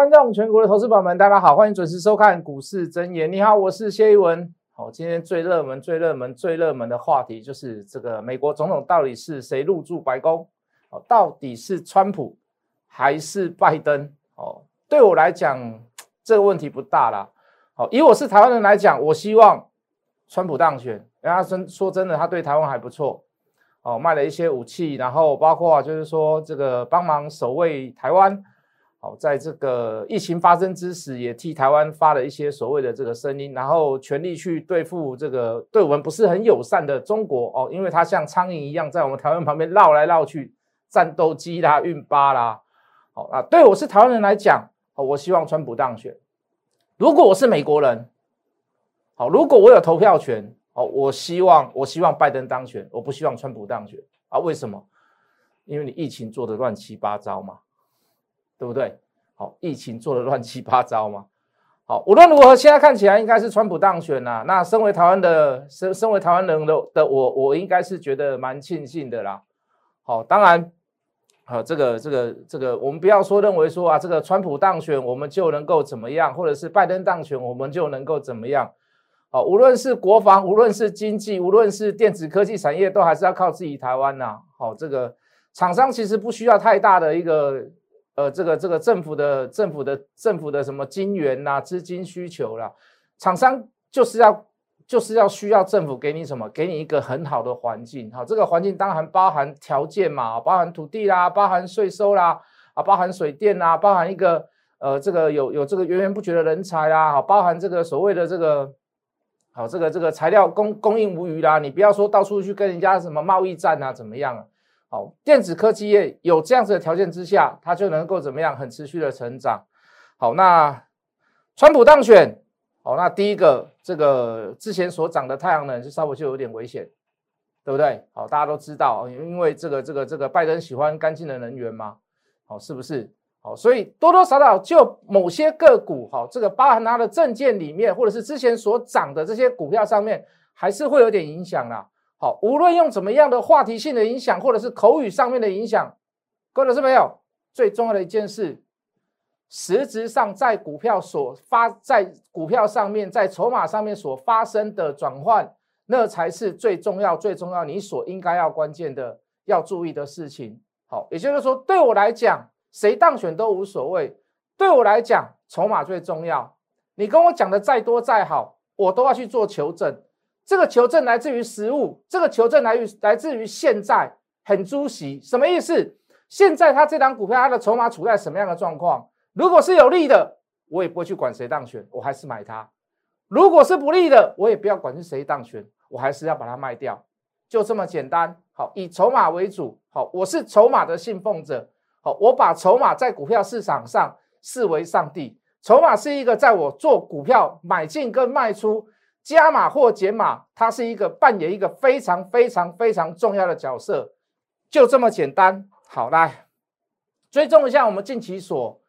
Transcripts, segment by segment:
观众，全国的投资友们，大家好，欢迎准时收看股市真言。你好，我是谢一文。好，今天最热门、最热门、最热门的话题就是这个美国总统到底是谁入驻白宫？哦，到底是川普还是拜登？哦，对我来讲，这个问题不大啦。好，以我是台湾人来讲，我希望川普当选。人家真说真的，他对台湾还不错。哦，卖了一些武器，然后包括就是说这个帮忙守卫台湾。好，在这个疫情发生之时，也替台湾发了一些所谓的这个声音，然后全力去对付这个对我们不是很友善的中国哦，因为它像苍蝇一样在我们台湾旁边绕来绕去，战斗机啦、运八啦。好啊，对我是台湾人来讲，哦，我希望川普当选。如果我是美国人，好，如果我有投票权，好，我希望我希望拜登当选，我不希望川普当选啊？为什么？因为你疫情做的乱七八糟嘛。对不对？好，疫情做的乱七八糟嘛。好，无论如何，现在看起来应该是川普当选呐。那身为台湾的身身为台湾人的的我，我应该是觉得蛮庆幸的啦。好，当然，好，这个这个这个，我们不要说认为说啊，这个川普当选我们就能够怎么样，或者是拜登当选我们就能够怎么样。好，无论是国防，无论是经济，无论是电子科技产业，都还是要靠自己台湾呐。好，这个厂商其实不需要太大的一个。呃，这个这个政府的政府的政府的什么金源呐，资金需求啦，厂商就是要就是要需要政府给你什么，给你一个很好的环境。好，这个环境当然包含条件嘛，包含土地啦，包含税收啦，啊，包含水电啦，包含一个呃，这个有有这个源源不绝的人才啦，好，包含这个所谓的这个好，这个这个材料供供应无余啦，你不要说到处去跟人家什么贸易战啊，怎么样？好，电子科技业有这样子的条件之下，它就能够怎么样很持续的成长。好，那川普当选，好，那第一个这个之前所涨的太阳能就稍微就有点危险，对不对？好，大家都知道，因为这个这个这个拜登喜欢干净的能源嘛，好，是不是？好，所以多多少少就某些个股，好，这个包含它的证件里面，或者是之前所涨的这些股票上面，还是会有点影响啦。好，无论用怎么样的话题性的影响，或者是口语上面的影响，各位老师没有最重要的一件事，实质上在股票所发在股票上面，在筹码上面所发生的转换，那才是最重要、最重要你所应该要关键的要注意的事情。好，也就是说，对我来讲，谁当选都无所谓。对我来讲，筹码最重要。你跟我讲的再多再好，我都要去做求证。这个求证来自于实物，这个求证来于来自于现在很猪席，什么意思？现在他这张股票它的筹码处在什么样的状况？如果是有利的，我也不会去管谁当选，我还是买它；如果是不利的，我也不要管是谁当选，我还是要把它卖掉，就这么简单。好，以筹码为主。好，我是筹码的信奉者。好，我把筹码在股票市场上视为上帝。筹码是一个在我做股票买进跟卖出。加码或减码，它是一个扮演一个非常非常非常重要的角色，就这么简单。好，来追踪一下我们近期所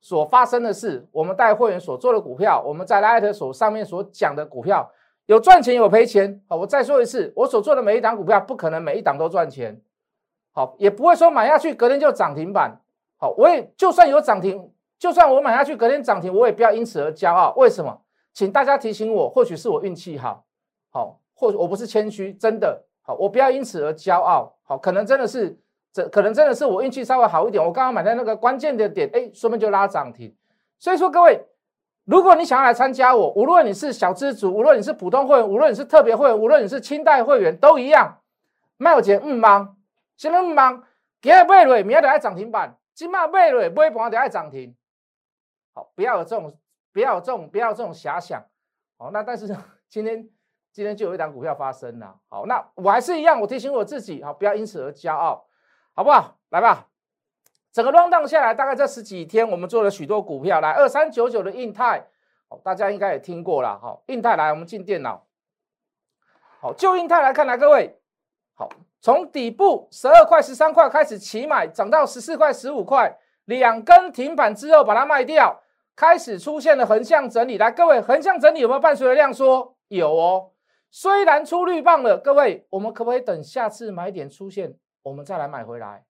所发生的事，我们带会员所做的股票，我们在 Light 所上面所讲的股票，有赚钱有赔钱。好，我再说一次，我所做的每一档股票不可能每一档都赚钱，好，也不会说买下去隔天就涨停板。好，我也就算有涨停，就算我买下去隔天涨停，我也不要因此而骄傲。为什么？请大家提醒我，或许是我运气好，好，或我不是谦虚，真的好，我不要因此而骄傲，好，可能真的是这，可能真的是我运气稍微好一点，我刚刚买在那个关键的点，哎，说明就拉涨停。所以说各位，如果你想要来参加我，无论你是小资主，无论你是普通会员，无论你是特别会员，无论你是清代会员，都一样。卖有钱唔忙，什么唔忙？今日买瑞，明日就爱涨停板，今麦买瑞，买盘就爱涨停。好，不要有这种。不要这种，不要这种遐想，好，那但是今天今天就有一档股票发生了，好，那我还是一样，我提醒我自己，好，不要因此而骄傲，好不好？来吧，整个 round down 下来，大概这十几天，我们做了许多股票，来二三九九的印泰，好，大家应该也听过了，好，印泰来，我们进电脑，好，就印泰来看，来各位，好，从底部十二块、十三块开始起买，涨到十四块、十五块，两根停板之后把它卖掉。开始出现了横向整理，来，各位，横向整理有没有伴随着量缩？有哦，虽然出绿棒了，各位，我们可不可以等下次买点出现，我们再来买回来？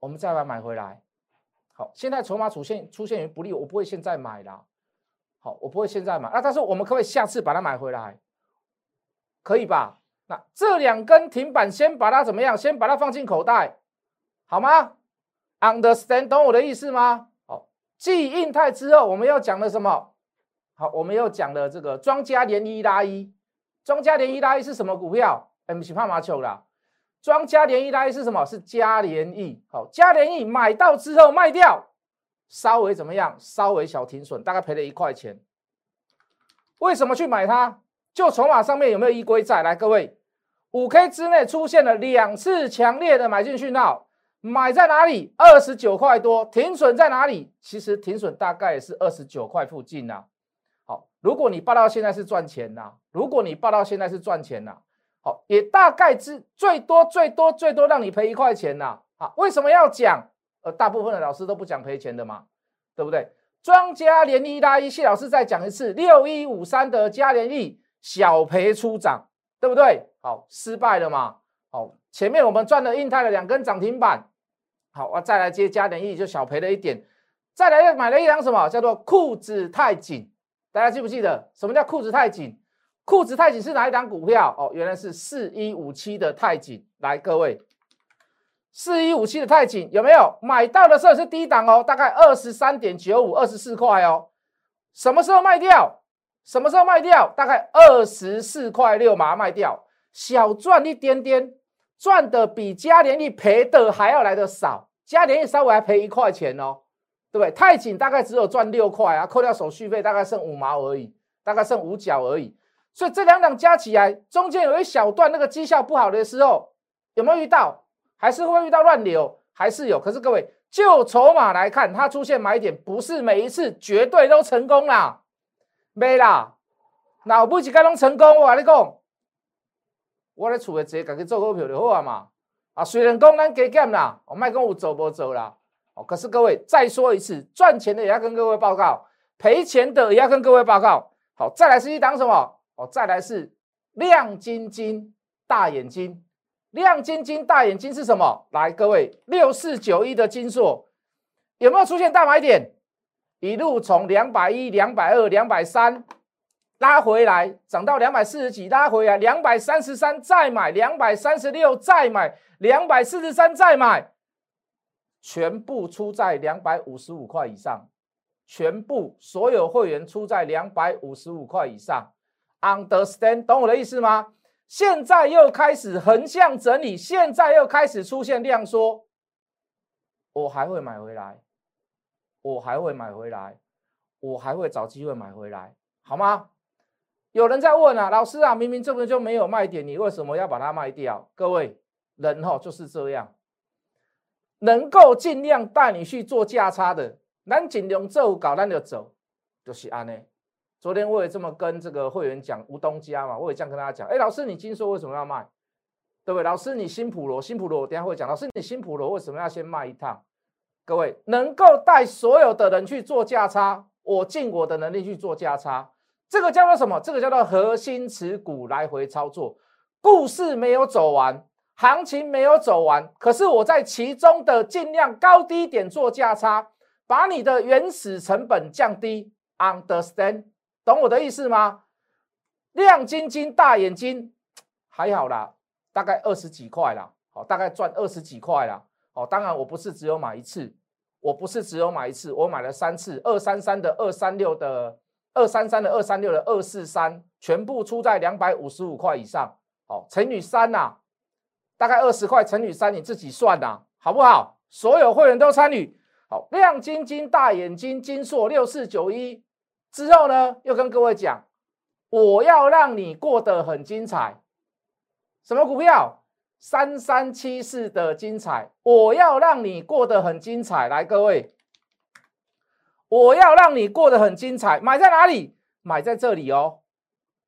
我们再来买回来，好，现在筹码出现出现于不利，我不会现在买啦。好，我不会现在买。那但是我们可不可以下次把它买回来？可以吧？那这两根停板先把它怎么样？先把它放进口袋，好吗？Understand，懂我的意思吗？继印泰之后，我们要讲的什么？好，我们又讲了这个庄家连一拉一。庄家连一拉一是什么股票？哎，不是帕马球啦。庄家连一拉一是什么？是嘉联益。好，嘉联益买到之后卖掉。稍微怎么样？稍微小停损，大概赔了一块钱。为什么去买它？就筹码上面有没有依规在？来，各位，五 K 之内出现了两次强烈的买进讯号，买在哪里？二十九块多。停损在哪里？其实停损大概是二十九块附近呐。好，如果你报到现在是赚钱呐，如果你报到现在是赚钱呐，好，也大概之最多最多最多让你赔一块钱呐。好，为什么要讲？呃，大部分的老师都不讲赔钱的嘛，对不对？庄家连一拉一，谢老师再讲一次，六一五三的嘉联益小赔出涨，对不对？好，失败了嘛？好，前面我们赚了印泰的两根涨停板，好，我再来接嘉联益就小赔了一点，再来又买了一张什么叫做裤子太紧？大家记不记得什么叫裤子太紧？裤子太紧是哪一档股票？哦，原来是四一五七的太紧，来各位。四一五七的太紧有没有买到的时候是低档哦，大概二十三点九五，二十四块哦。什么时候卖掉？什么时候卖掉？大概二十四块六马上卖掉，小赚一点点，赚的比嘉联益赔的还要来的少。嘉联益稍微还赔一块钱哦，对不对？太紧大概只有赚六块啊，扣掉手续费大概剩五毛而已，大概剩五角而已。所以这两档加起来，中间有一小段那个绩效不好的时候，有没有遇到？还是会遇到乱流，还是有。可是各位，就筹码来看，它出现买点，不是每一次绝对都成功啦，没啦。那不是该拢成功，我跟你讲，我咧厝诶，直接家己做股票就好啊嘛。啊，虽然讲咱加减啦，我卖讲有做无做啦。哦，可是各位再说一次，赚钱的也要跟各位报告，赔钱的也要跟各位报告。好，再来是一档什么？哦，再来是亮晶晶大眼睛。亮晶晶大眼睛是什么？来，各位，六四九一的金硕有没有出现大买点？一路从两百一、两百二、两百三拉回来，涨到两百四十几，拉回来两百三十三再买，两百三十六再买，两百四十三再买，全部出在两百五十五块以上，全部所有会员出在两百五十五块以上，understand？懂我的意思吗？现在又开始横向整理，现在又开始出现量缩，我还会买回来，我还会买回来，我还会找机会买回来，好吗？有人在问啊，老师啊，明明这个就没有卖点，你为什么要把它卖掉？各位人哈就是这样，能够尽量带你去做价差的，咱尽量做搞，咱就走，就是安尼。昨天我也这么跟这个会员讲吴东家嘛，我也这样跟大家讲。哎，老师，你金硕为什么要卖？对不对？老师，你新普罗，新普罗，我等下会讲。老师，你新普罗为什么要先卖一趟？各位能够带所有的人去做价差，我尽我的能力去做价差，这个叫做什么？这个叫做核心持股来回操作。故事没有走完，行情没有走完，可是我在其中的尽量高低点做价差，把你的原始成本降低。Understand？懂我的意思吗？亮晶晶大眼睛，还好啦，大概二十几块啦，好，大概赚二十几块啦，好，当然我不是只有买一次，我不是只有买一次，我买了三次，二三三的二三六的二三三的二三六的二四三，全部出在两百五十五块以上，好，乘以三呐，大概二十块乘以三，你自己算呐，好不好？所有会员都参与，好，亮晶晶大眼睛金硕六四九一。之后呢，又跟各位讲，我要让你过得很精彩。什么股票？三三七四的精彩，我要让你过得很精彩。来，各位，我要让你过得很精彩。买在哪里？买在这里哦，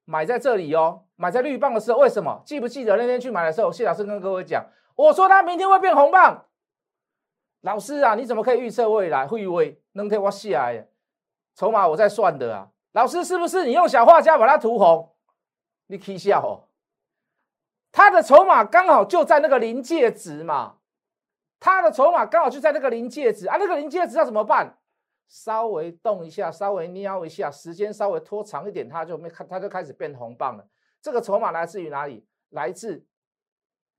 买在这里哦，买在绿棒的时候。为什么？记不记得那天去买的时候，谢老师跟各位讲，我说他明天会变红棒。老师啊，你怎么可以预测未来？会不会能替我下来？筹码我在算的啊，老师是不是你用小画家把它涂红？你可笑哦，它的筹码刚好就在那个临界值嘛，他的筹码刚好就在那个临界值啊，那个临界值要怎么办？稍微动一下，稍微瞄一下，时间稍微拖长一点，它就没看，它就开始变红棒了。这个筹码来自于哪里？来自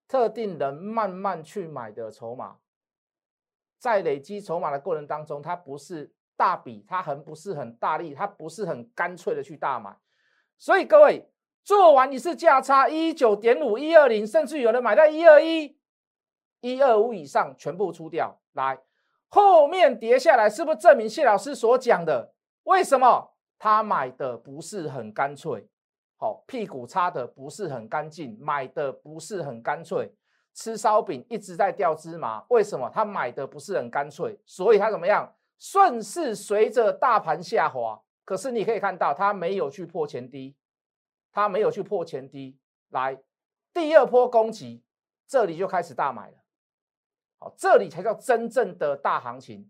特定人慢慢去买的筹码，在累积筹码的过程当中，它不是大笔，它很不是很大力，它不是很干脆的去大买。所以各位做完一次价差一九点五、一二零，甚至有人买到一二一。一二五以上全部出掉，来后面跌下来，是不是证明谢老师所讲的？为什么他买的不是很干脆？好，屁股擦的不是很干净，买的不是很干脆。吃烧饼一直在掉芝麻，为什么他买的不是很干脆？所以他怎么样？顺势随着大盘下滑，可是你可以看到他没有去破前低，他没有去破前低。来，第二波攻击，这里就开始大买了。好，这里才叫真正的大行情，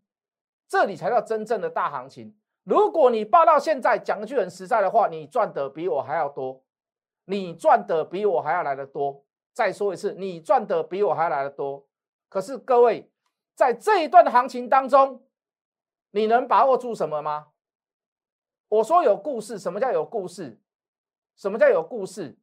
这里才叫真正的大行情。如果你报到现在，讲一句很实在的话，你赚的比我还要多，你赚的比我还要来的多。再说一次，你赚的比我还来的多。可是各位，在这一段行情当中，你能把握住什么吗？我说有故事，什么叫有故事？什么叫有故事？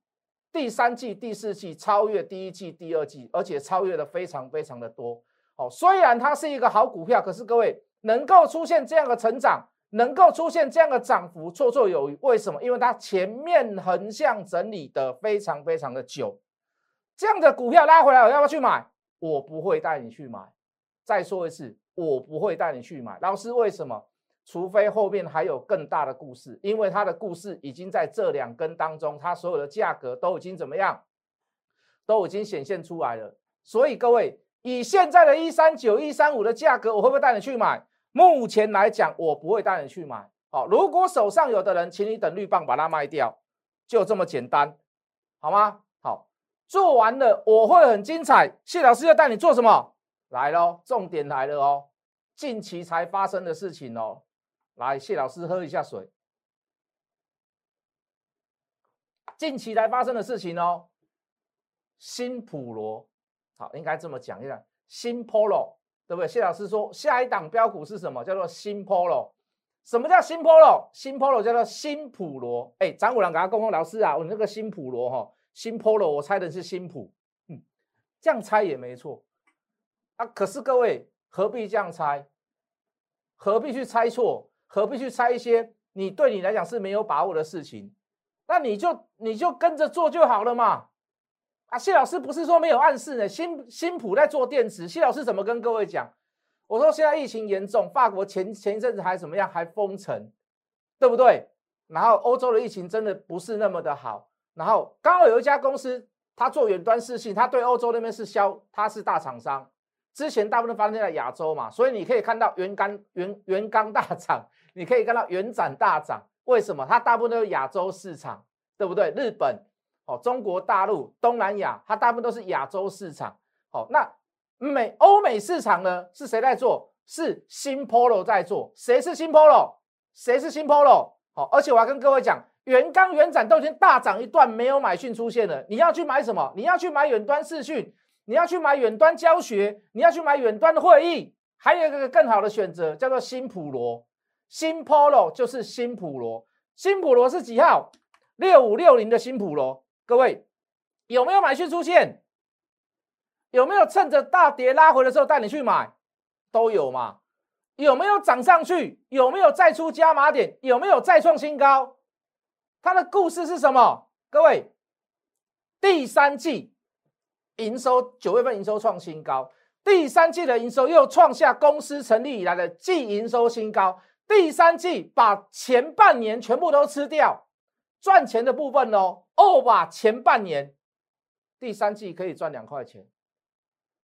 第三季、第四季超越第一季、第二季，而且超越的非常非常的多。哦，虽然它是一个好股票，可是各位能够出现这样的成长，能够出现这样的涨幅，绰绰有余。为什么？因为它前面横向整理的非常非常的久。这样的股票拉回来，我要不要去买？我不会带你去买。再说一次，我不会带你去买。老师，为什么？除非后面还有更大的故事，因为它的故事已经在这两根当中，它所有的价格都已经怎么样，都已经显现出来了。所以各位，以现在的一三九、一三五的价格，我会不会带你去买？目前来讲，我不会带你去买。好，如果手上有的人，请你等绿棒把它卖掉，就这么简单，好吗？好，做完了我会很精彩。谢老师要带你做什么？来喽，重点来了哦，近期才发生的事情哦。来，谢老师喝一下水。近期来发生的事情哦，新普罗，好，应该这么讲一下，新 Polo，对不对？谢老师说，下一档标股是什么？叫做新 Polo。什么叫新 Polo？新 Polo 叫做新普罗。哎，张五郎给他沟通，老师啊，我那个新普罗哈，新 Polo，我猜的是新普，嗯，这样猜也没错啊。可是各位何必这样猜？何必去猜错？何必去猜一些你对你来讲是没有把握的事情？那你就你就跟着做就好了嘛！啊，谢老师不是说没有暗示呢，新新普在做电池。谢老师怎么跟各位讲？我说现在疫情严重，法国前前一阵子还怎么样，还封城，对不对？然后欧洲的疫情真的不是那么的好。然后刚好有一家公司，他做远端视讯，他对欧洲那边是销，他是大厂商。之前大部分发生在亚洲嘛，所以你可以看到原钢原原钢大涨。你可以看到原展大涨，为什么？它大部分都是亚洲市场，对不对？日本、哦，中国大陆、东南亚，它大部分都是亚洲市场。好，那美欧美市场呢？是谁在做？是新 Polo 在做。谁是新 Polo？谁是新 Polo？好，而且我要跟各位讲，原钢、原展都已经大涨一段，没有买讯出现了。你要去买什么？你要去买远端视讯，你要去买远端教学，你要去买远端的会议，还有一个更好的选择，叫做新普罗。新 Polo 就是新普罗，新普罗是几号？六五六零的新普罗，各位有没有买讯出现？有没有趁着大跌拉回的时候带你去买？都有嘛？有没有涨上去？有没有再出加码点？有没有再创新高？它的故事是什么？各位，第三季营收九月份营收创新高，第三季的营收又创下公司成立以来的季营收新高。第三季把前半年全部都吃掉，赚钱的部分哦，哦吧，前半年，第三季可以赚两块钱，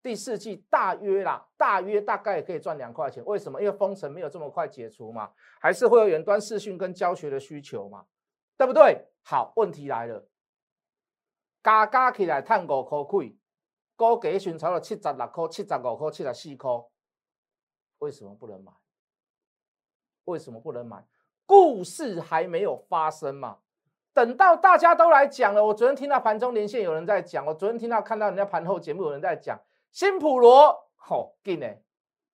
第四季大约啦，大约大概也可以赚两块钱。为什么？因为封城没有这么快解除嘛，还是会有远端视讯跟教学的需求嘛，对不对？好，问题来了，加加起来探五块亏，高给寻超了七十六块、七十五块、七十四块，为什么不能买？为什么不能买？故事还没有发生嘛？等到大家都来讲了。我昨天听到盘中连线有人在讲，我昨天听到看到人家盘后节目有人在讲新普罗，好，进呢，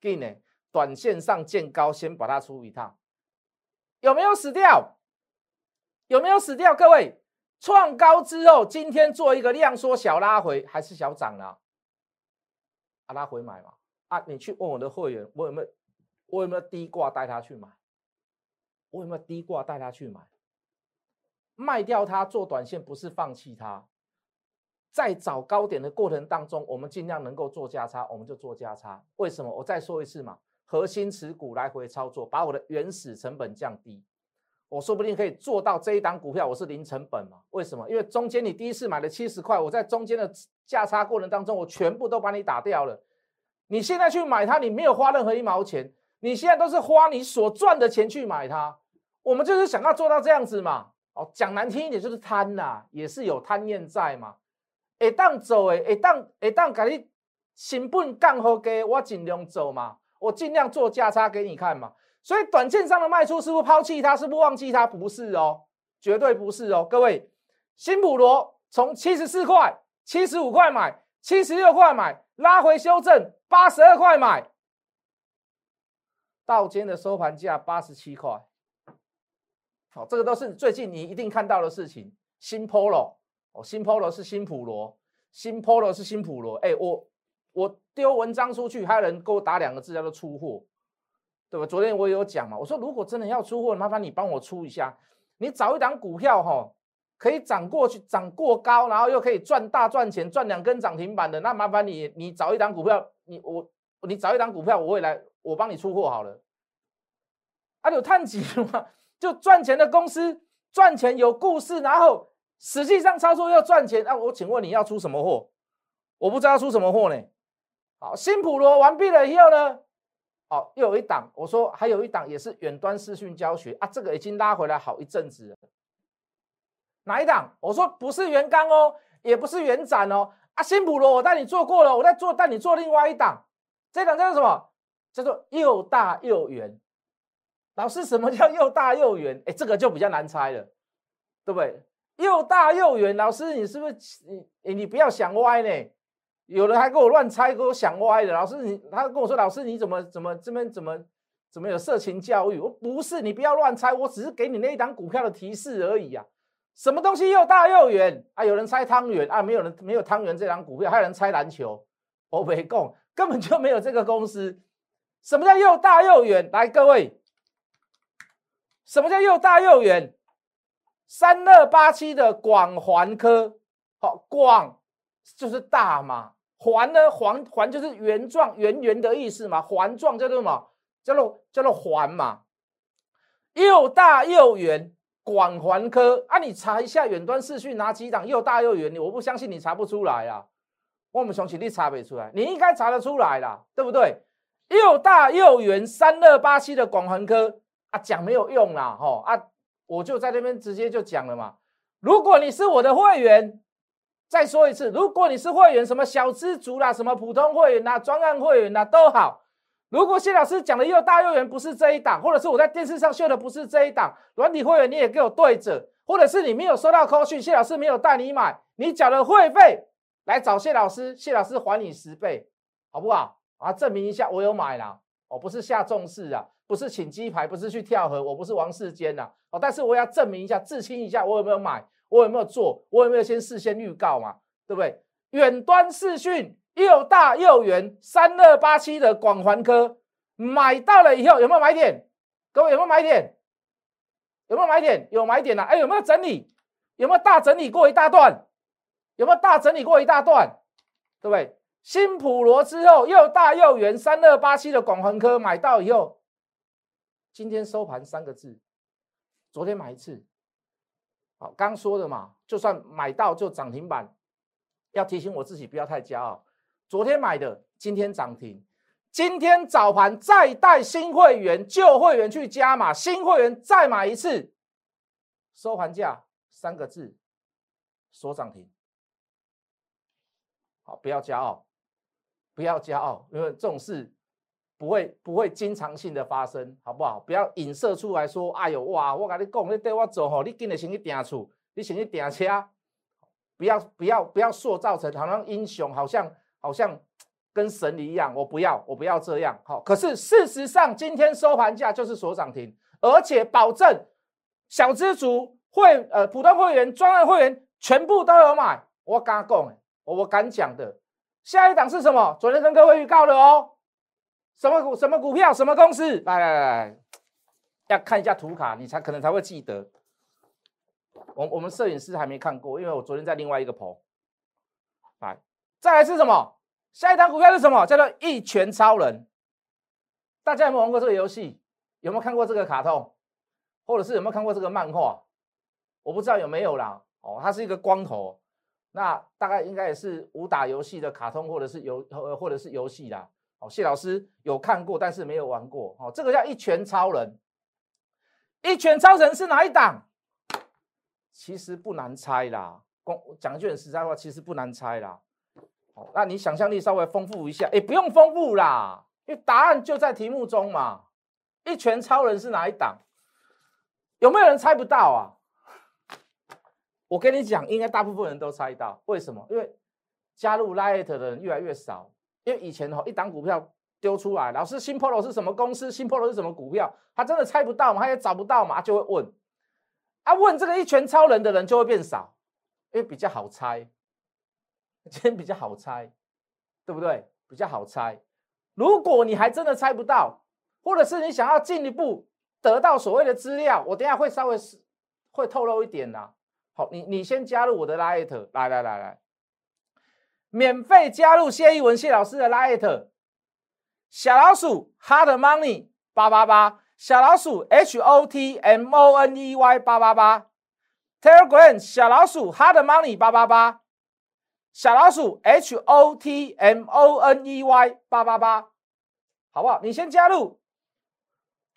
进呢，短线上见高，先把它出一趟，有没有死掉？有没有死掉？各位，创高之后，今天做一个量缩小拉回，还是小涨了？啊，拉回买嘛？啊，你去问我的会员，我有没有，我有没有低挂带他去买？我有没有低挂带他去买？卖掉它做短线，不是放弃它。在找高点的过程当中，我们尽量能够做价差，我们就做价差。为什么？我再说一次嘛，核心持股来回操作，把我的原始成本降低，我说不定可以做到这一档股票我是零成本嘛？为什么？因为中间你第一次买了七十块，我在中间的价差过程当中，我全部都把你打掉了。你现在去买它，你没有花任何一毛钱，你现在都是花你所赚的钱去买它。我们就是想要做到这样子嘛。哦，讲难听一点就是贪呐，也是有贪念在嘛。会当走诶，会当会当给你成本降好低，我尽量走嘛，我尽量做价差给你看嘛。所以短线上的卖出是不是抛弃它？是不是忘记它？不是哦，绝对不是哦。各位，新普罗从七十四块、七十五块买，七十六块买，拉回修正，八十二块买，到今天的收盘价八十七块。好，这个都是最近你一定看到的事情。新 Polo。哦，新 Polo 是新普罗，新 Polo 是新普罗。哎，我我丢文章出去，还有人给我打两个字叫做出货，对吧？昨天我有讲嘛，我说如果真的要出货，麻烦你帮我出一下。你找一档股票哈，可以涨过去，涨过高，然后又可以赚大赚钱，赚两根涨停板的，那麻烦你，你找一档股票，你我你找一档股票，我会来，我帮你出货好了。啊，有探几吗？就赚钱的公司，赚钱有故事，然后。实际上操作要赚钱，那我请问你要出什么货？我不知道出什么货呢。好，新普罗完毕了以后呢，好，又有一档，我说还有一档也是远端视讯教学啊，这个已经拉回来好一阵子了。哪一档？我说不是原刚哦，也不是原展哦，啊，新普罗我带你做过了，我在做带你做另外一档，这档叫做什么？叫做又大又圆。老师，什么叫又大又圆？哎，这个就比较难猜了，对不对？又大又圆，老师，你是不是你你不要想歪呢？有人还跟我乱猜，给我想歪的。老师，你他跟我说，老师你怎么怎么这边怎么怎么有色情教育？我不是，你不要乱猜，我只是给你那一档股票的提示而已啊。什么东西又大又圆啊？有人猜汤圆啊？没有人没有汤圆这档股票，还有人猜篮球。我没供，根本就没有这个公司。什么叫又大又圆？来，各位，什么叫又大又圆？三二八七的广环科，好广就是大嘛，环呢环环就是圆状圆圆的意思嘛，环状叫做什么？叫做叫做环嘛，又大又圆，广环科啊，你查一下远端视讯哪几档又大又圆？我不相信你查不出来啊，我们相信你查不出来，你应该查得出来啦，对不对？又大又圆，三二八七的广环科啊，讲没有用啦，吼啊。我就在那边直接就讲了嘛。如果你是我的会员，再说一次，如果你是会员，什么小资族啦，什么普通会员呐，专案会员呐，都好。如果谢老师讲的又大又圆不是这一档，或者是我在电视上秀的不是这一档，软体会员你也给我对着，或者是你没有收到扣讯，谢老师没有带你买，你缴了会费来找谢老师，谢老师还你十倍，好不好？啊，证明一下我有买了，我不是下重视啊。不是请鸡排，不是去跳河，我不是王世坚呐，哦，但是我要证明一下，自清一下，我有没有买，我有没有做，我有没有先事先预告嘛，对不对？远端视讯又大又圆，三二八七的广环科买到了以后有没有买点？各位有没有买点？有没有买点？有买点呐？哎，有没有整理？有没有大整理过一大段？有没有大整理过一大段？对不对？新普罗之后又大又圆，三二八七的广环科买到以后。今天收盘三个字，昨天买一次，好，刚说的嘛，就算买到就涨停板，要提醒我自己不要太骄傲。昨天买的，今天涨停，今天早盘再带新会员、旧会员去加码，新会员再买一次，收盘价三个字，锁涨停。好，不要骄傲，不要骄傲，因为这种事。不会不会经常性的发生，好不好？不要影射出来说，哎呦哇，我跟你讲，你带我走吼，你今日先去订厝，你先去订车，不要不要不要塑造成好像英雄，好像好像跟神一样，我不要，我不要这样。好，可是事实上今天收盘价就是所涨停，而且保证小资族会呃普通会员、专业会员全部都有买。我敢讲，我我敢讲的。下一档是什么？昨天跟各位预告的哦。什么股？什么股票？什么公司？来来来，要看一下图卡，你才可能才会记得。我我们摄影师还没看过，因为我昨天在另外一个棚。来，再来是什么？下一档股票是什么？叫做一拳超人。大家有没有玩过这个游戏？有没有看过这个卡通？或者是有没有看过这个漫画？我不知道有没有啦。哦，它是一个光头。那大概应该也是武打游戏的卡通，或者是游呃，或者是游戏啦。哦，谢老师有看过，但是没有玩过。哦，这个叫一拳超人。一拳超人是哪一档？其实不难猜啦。公讲句很实在话，其实不难猜啦。哦，那你想象力稍微丰富一下，哎，不用丰富啦，因为答案就在题目中嘛。一拳超人是哪一档？有没有人猜不到啊？我跟你讲，应该大部分人都猜到，为什么？因为加入 Light 的人越来越少。因为以前哈，一档股票丢出来，老师新 Polo 是什么公司？新 Polo 是什么股票？他真的猜不到嘛？他也找不到嘛？就会问，啊，问这个一拳超人的人就会变少，因为比较好猜，今天比较好猜，对不对？比较好猜。如果你还真的猜不到，或者是你想要进一步得到所谓的资料，我等下会稍微会透露一点呐。好，你你先加入我的 Light，来来来来，免费加入谢一文谢老师的 Light，小老鼠 Hard Money 八八八，小老鼠 H O T M O N E Y 八八八，Telegram 小老鼠 Hard Money 八八八，小老鼠 H O T M O N E Y 八八八，好不好？你先加入，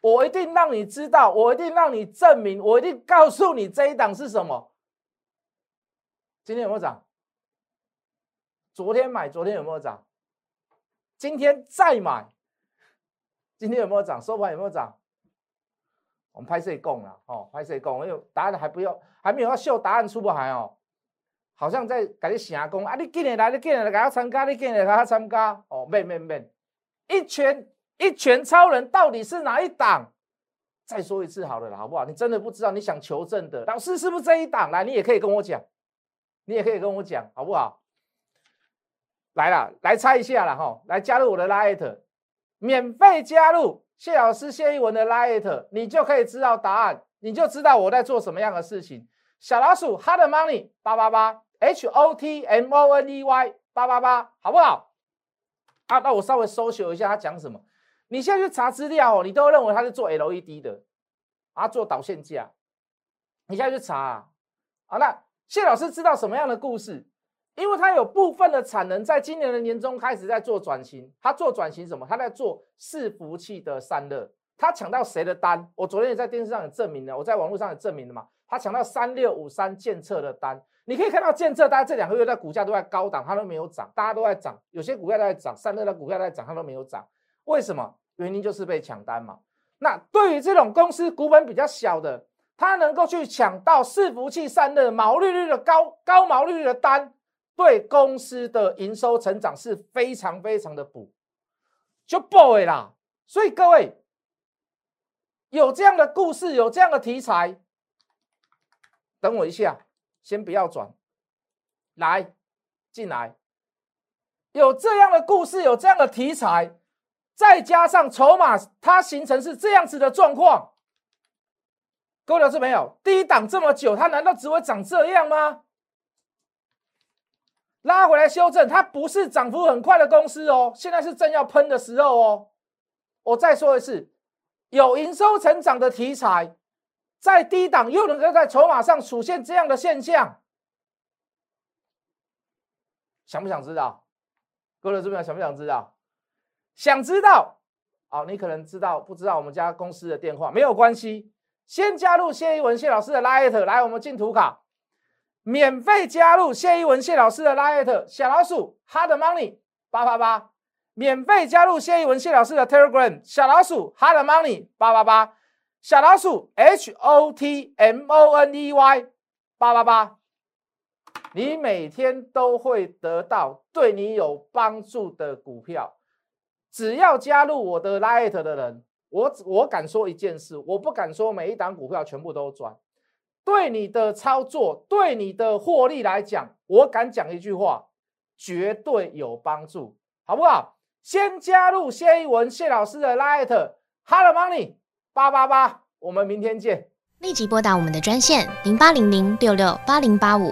我一定让你知道，我一定让你证明，我一定告诉你这一档是什么。今天有没有涨？昨天买，昨天有没有涨？今天再买，今天有没有涨？收盘有没有涨？我们拍摄供了哦，拍摄供，因为答案还不要，还没有要秀答案出不来哦，好像在给你写功啊！你今日来，你今日来给他参加，你今日来给他参加哦，没没没，一拳一拳超人到底是哪一档？再说一次好了，好不好？你真的不知道，你想求证的老师是不是这一档？来，你也可以跟我讲。你也可以跟我讲，好不好？来了，来猜一下了哈，来加入我的 Light，免费加入谢老师谢一文的 Light，你就可以知道答案，你就知道我在做什么样的事情。小老鼠 hot Money 八八八 H O T M O N E Y 八八八，好不好？啊，那我稍微搜寻一下他讲什么。你现在去查资料哦，你都认为他是做 LED 的，啊，做导线架。你现在去查啊，好那。谢老师知道什么样的故事？因为它有部分的产能在今年的年中开始在做转型。它做转型什么？它在做伺服器的散热。它抢到谁的单？我昨天也在电视上也证明了，我在网络上也证明了嘛。它抢到三六五三建测的单。你可以看到建测，大家这两个月的股价都在高档，它都没有涨，大家都在涨，有些股票在涨，散热的股票在涨，它都没有涨。为什么？原因就是被抢单嘛。那对于这种公司股本比较小的。它能够去抢到伺服器散热毛利率的高高毛利率的单，对公司的营收成长是非常非常的补，就 boy 啦。所以各位有这样的故事，有这样的题材，等我一下，先不要转，来进来，有这样的故事，有这样的题材，再加上筹码它形成是这样子的状况。各位老师没有，低档这么久，它难道只会长这样吗？拉回来修正，它不是涨幅很快的公司哦，现在是正要喷的时候哦。我再说一次，有营收成长的题材，在低档又能够在筹码上出现这样的现象，想不想知道？各位老师们想不想知道？想知道？好，你可能知道，不知道我们家公司的电话没有关系。先加入谢一文谢老师的 Light，来，我们进图卡，免费加入谢一文谢老师的 l i t 小老鼠 Hard Money 八八八，免费加入谢一文谢老师的 Telegram，小老鼠 Hard Money 八八八，小老鼠 H O T M O N E Y 八八八，你每天都会得到对你有帮助的股票。只要加入我的 l i t 的人，我我敢说一件事，我不敢说每一档股票全部都赚。对你的操作，对你的获利来讲，我敢讲一句话，绝对有帮助，好不好？先加入谢一文谢老师的 Light，Hello Money 八八八，我们明天见。立即拨打我们的专线零八零零六六八零八五